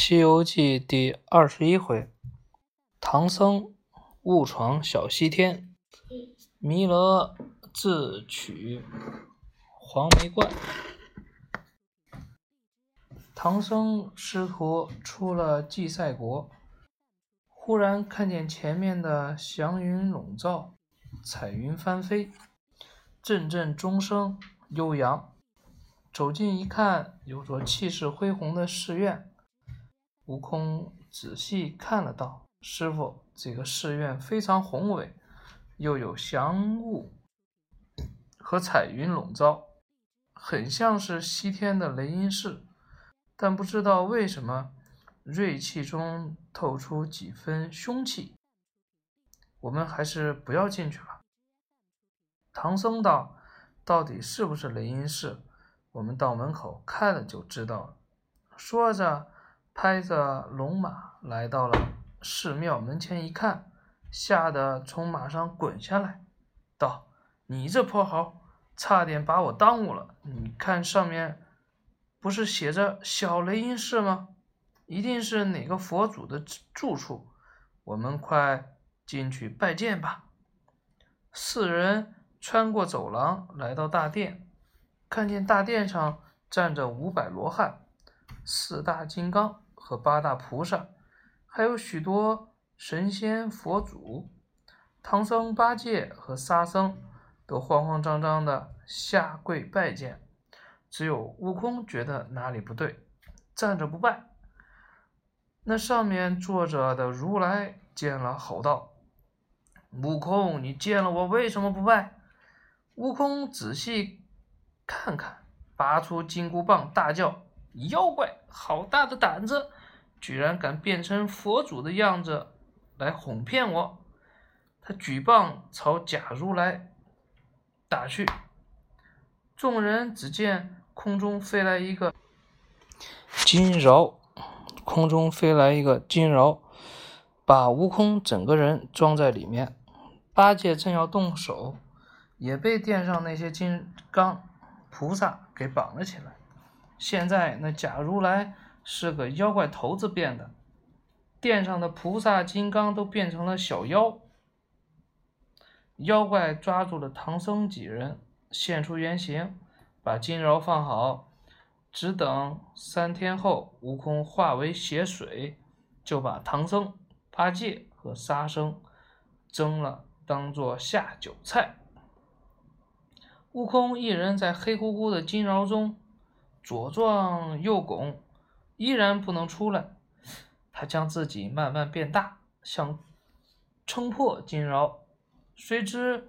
《西游记》第二十一回，唐僧误闯小西天，弥勒自取黄眉关。唐僧师徒出了祭赛国，忽然看见前面的祥云笼罩，彩云翻飞，阵阵钟声悠扬。走近一看，有座气势恢宏的寺院。悟空仔细看了道：“师傅，这个寺院非常宏伟，又有祥雾和彩云笼罩，很像是西天的雷音寺。但不知道为什么，锐气中透出几分凶气。我们还是不要进去了。”唐僧道：“到底是不是雷音寺？我们到门口看了就知道了。”说着。拍着龙马来到了寺庙门前，一看，吓得从马上滚下来，道：“你这破猴，差点把我耽误了！你看上面不是写着小雷音寺吗？一定是哪个佛祖的住处，我们快进去拜见吧。”四人穿过走廊，来到大殿，看见大殿上站着五百罗汉，四大金刚。和八大菩萨，还有许多神仙佛祖，唐僧、八戒和沙僧都慌慌张张的下跪拜见，只有悟空觉得哪里不对，站着不拜。那上面坐着的如来见了，吼道：“悟空，你见了我为什么不拜？”悟空仔细看看，拔出金箍棒，大叫：“妖怪，好大的胆子！”居然敢变成佛祖的样子来哄骗我！他举棒朝假如来打去，众人只见空中飞来一个金饶，空中飞来一个金饶，把悟空整个人装在里面。八戒正要动手，也被殿上那些金刚菩萨给绑了起来。现在那假如来。是个妖怪头子变的，殿上的菩萨、金刚都变成了小妖。妖怪抓住了唐僧几人，现出原形，把金饶放好，只等三天后，悟空化为血水，就把唐僧、八戒和沙僧蒸了，当做下酒菜。悟空一人在黑乎乎的金饶中左撞右拱。依然不能出来，他将自己慢慢变大，想撑破金饶，谁知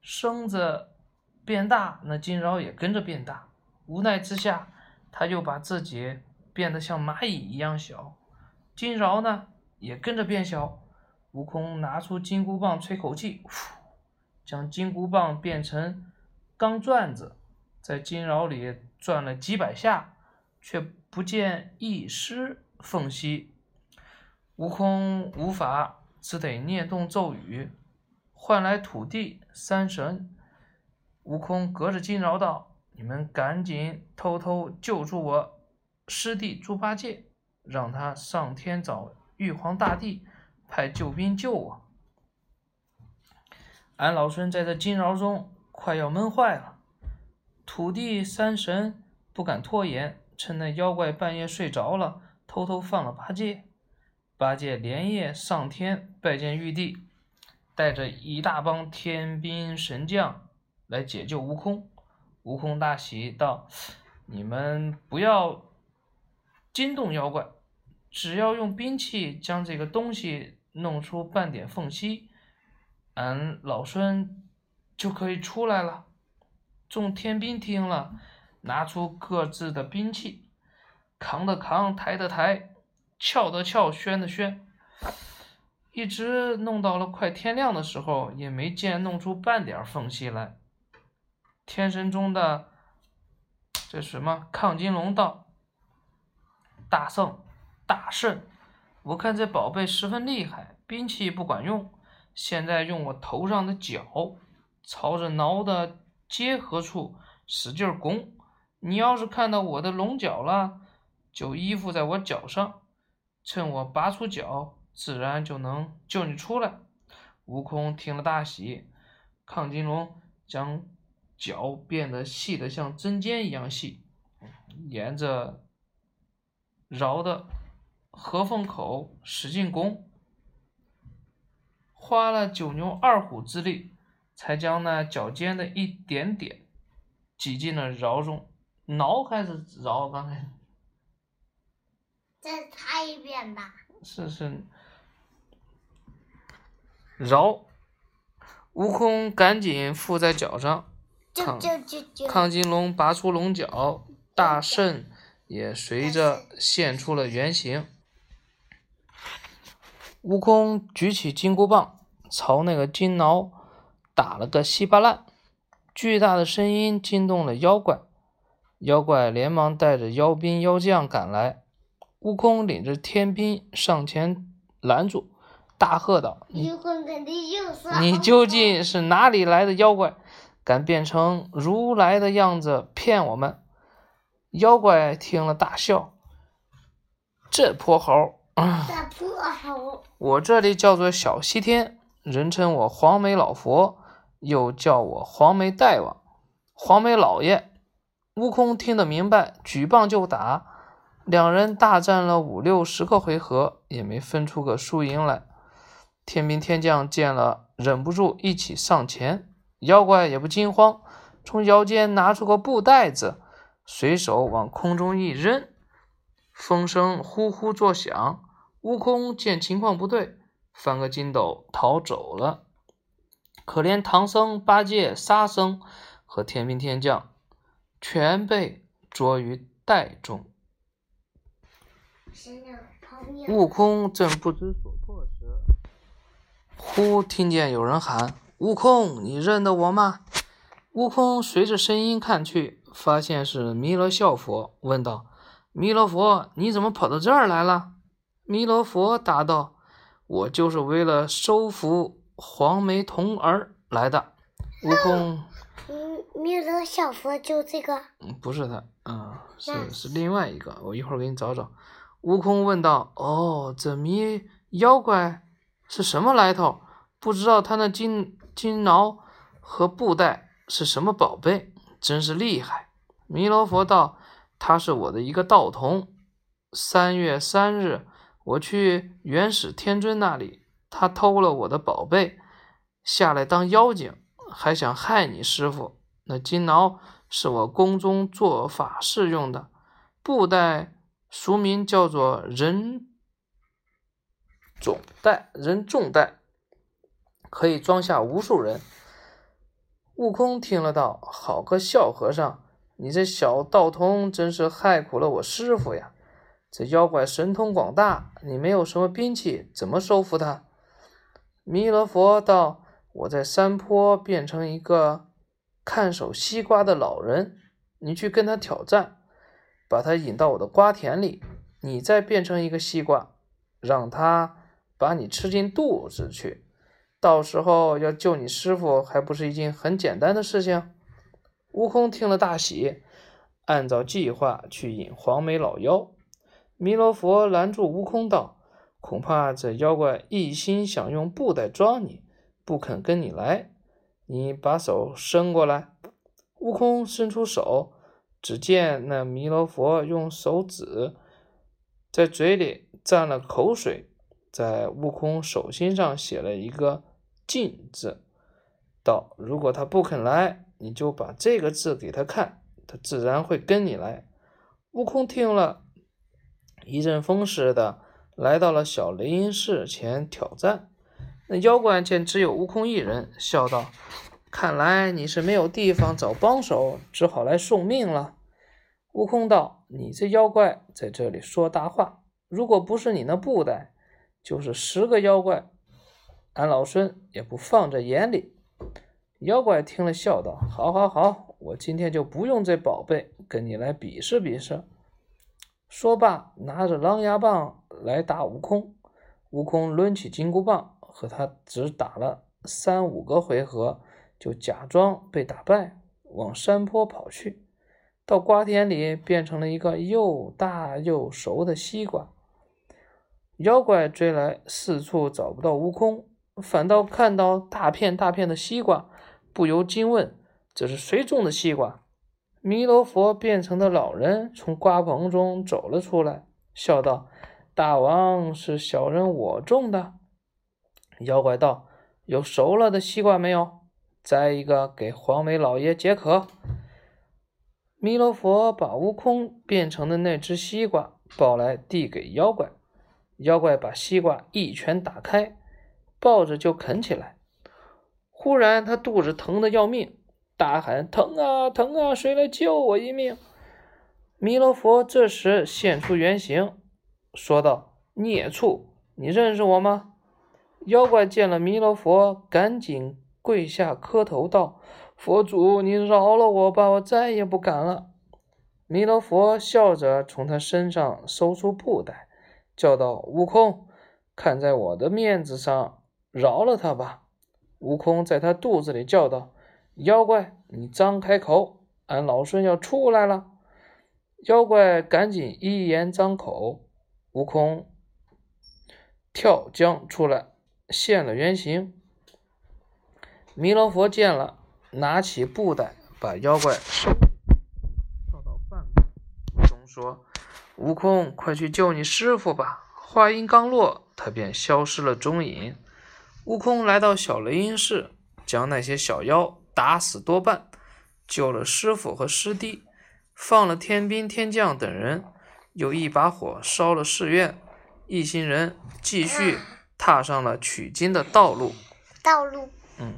身子变大，那金饶也跟着变大。无奈之下，他又把自己变得像蚂蚁一样小，金饶呢也跟着变小。悟空拿出金箍棒吹口气，呼将金箍棒变成钢钻子，在金饶里转了几百下。却不见一丝缝隙，悟空无法，只得念动咒语，唤来土地三神。悟空隔着金饶道：“你们赶紧偷偷救助我师弟猪八戒，让他上天找玉皇大帝，派救兵救我。俺老孙在这金饶中快要闷坏了。”土地三神不敢拖延。趁那妖怪半夜睡着了，偷偷放了八戒。八戒连夜上天拜见玉帝，带着一大帮天兵神将来解救悟空。悟空大喜道：“你们不要惊动妖怪，只要用兵器将这个东西弄出半点缝隙，俺老孙就可以出来了。”众天兵听了。拿出各自的兵器，扛的扛，抬的抬，撬的撬，宣的宣，一直弄到了快天亮的时候，也没见弄出半点缝隙来。天神中的这什么亢金龙道：“大圣，大圣，我看这宝贝十分厉害，兵器不管用，现在用我头上的角，朝着挠的结合处使劲拱。”你要是看到我的龙角了，就依附在我脚上，趁我拔出脚，自然就能救你出来。”悟空听了大喜，亢金龙将脚变得细得像针尖一样细，沿着饶的合缝口使劲攻，花了九牛二虎之力，才将那脚尖的一点点挤进了饶中。挠还是饶？刚才再擦一遍吧。是是。饶，悟空赶紧附在脚上，亢亢金龙拔出龙角，大圣也随着现出了原形。悟空举起金箍棒，朝那个金挠打了个稀巴烂，巨大的声音惊动了妖怪，妖怪连忙带着妖兵妖将赶来，悟空领着天兵上前拦住。大喝道：“你你究竟是哪里来的妖怪，敢变成如来的样子骗我们？”妖怪听了大笑：“这泼猴，这泼猴，我这里叫做小西天，人称我黄眉老佛，又叫我黄眉大王、黄眉老爷。”悟空听得明白，举棒就打，两人大战了五六十个回合，也没分出个输赢来。天兵天将见了，忍不住一起上前。妖怪也不惊慌，从腰间拿出个布袋子，随手往空中一扔，风声呼呼作响。悟空见情况不对，翻个筋斗逃走了。可怜唐僧、八戒、沙僧和天兵天将，全被捉于袋中。悟空正不知所措时，忽听见有人喊：“悟空，你认得我吗？”悟空随着声音看去，发现是弥勒笑佛，问道：“弥勒佛，你怎么跑到这儿来了？”弥勒佛答道：“我就是为了收服黄眉童儿来的。”悟空，弥勒小佛就这个？嗯，不是他，嗯，是是另外一个，我一会儿给你找找。悟空问道：“哦，这弥妖怪是什么来头？”不知道他那金金挠和布袋是什么宝贝，真是厉害。弥勒佛道：“他是我的一个道童。三月三日，我去元始天尊那里，他偷了我的宝贝，下来当妖精，还想害你师傅。那金挠是我宫中做法事用的，布袋俗名叫做人种袋，人重袋。”可以装下无数人。悟空听了道：“好个笑和尚，你这小道童真是害苦了我师傅呀！这妖怪神通广大，你没有什么兵器，怎么收服他？”弥勒佛道：“我在山坡变成一个看守西瓜的老人，你去跟他挑战，把他引到我的瓜田里，你再变成一个西瓜，让他把你吃进肚子去。”到时候要救你师傅，还不是一件很简单的事情？悟空听了大喜，按照计划去引黄眉老妖。弥勒佛拦住悟空道：“恐怕这妖怪一心想用布袋装你，不肯跟你来。你把手伸过来。”悟空伸出手，只见那弥勒佛用手指在嘴里蘸了口水。在悟空手心上写了一个“禁”字，道：“如果他不肯来，你就把这个字给他看，他自然会跟你来。”悟空听了一阵风似的来到了小雷音寺前挑战。那妖怪见只有悟空一人，笑道：“看来你是没有地方找帮手，只好来送命了。”悟空道：“你这妖怪在这里说大话，如果不是你那布袋。”就是十个妖怪，俺老孙也不放在眼里。妖怪听了，笑道：“好，好，好，我今天就不用这宝贝，跟你来比试比试。”说罢，拿着狼牙棒来打悟空。悟空抡起金箍棒，和他只打了三五个回合，就假装被打败，往山坡跑去。到瓜田里，变成了一个又大又熟的西瓜。妖怪追来，四处找不到悟空，反倒看到大片大片的西瓜，不由惊问：“这是谁种的西瓜？”弥勒佛变成的老人从瓜棚中走了出来，笑道：“大王是小人我种的。”妖怪道：“有熟了的西瓜没有？摘一个给黄眉老爷解渴。”弥勒佛把悟空变成的那只西瓜抱来，递给妖怪。妖怪把西瓜一拳打开，抱着就啃起来。忽然他肚子疼得要命。大喊：“疼啊，疼啊！谁来救我一命？”弥勒佛这时现出原形，说道：“孽畜，你认识我吗？”妖怪见了弥勒佛，赶紧跪下磕头道：“佛祖，你饶了我吧，我再也不敢了。”弥勒佛笑着从他身上搜出布袋，叫道：“悟空，看在我的面子上，饶了他吧。”悟空在他肚子里叫道。妖怪，你张开口，俺老孙要出来了。妖怪赶紧一言张口，悟空跳江出来，现了原形。弥勒佛见了，拿起布袋把妖怪收，跳到半空中说：“悟空，快去救你师傅吧！”话音刚落，他便消失了踪影。悟空来到小雷音寺，将那些小妖。打死多半，救了师傅和师弟，放了天兵天将等人，又一把火烧了寺院，一行人继续踏上了取经的道路。道路。嗯。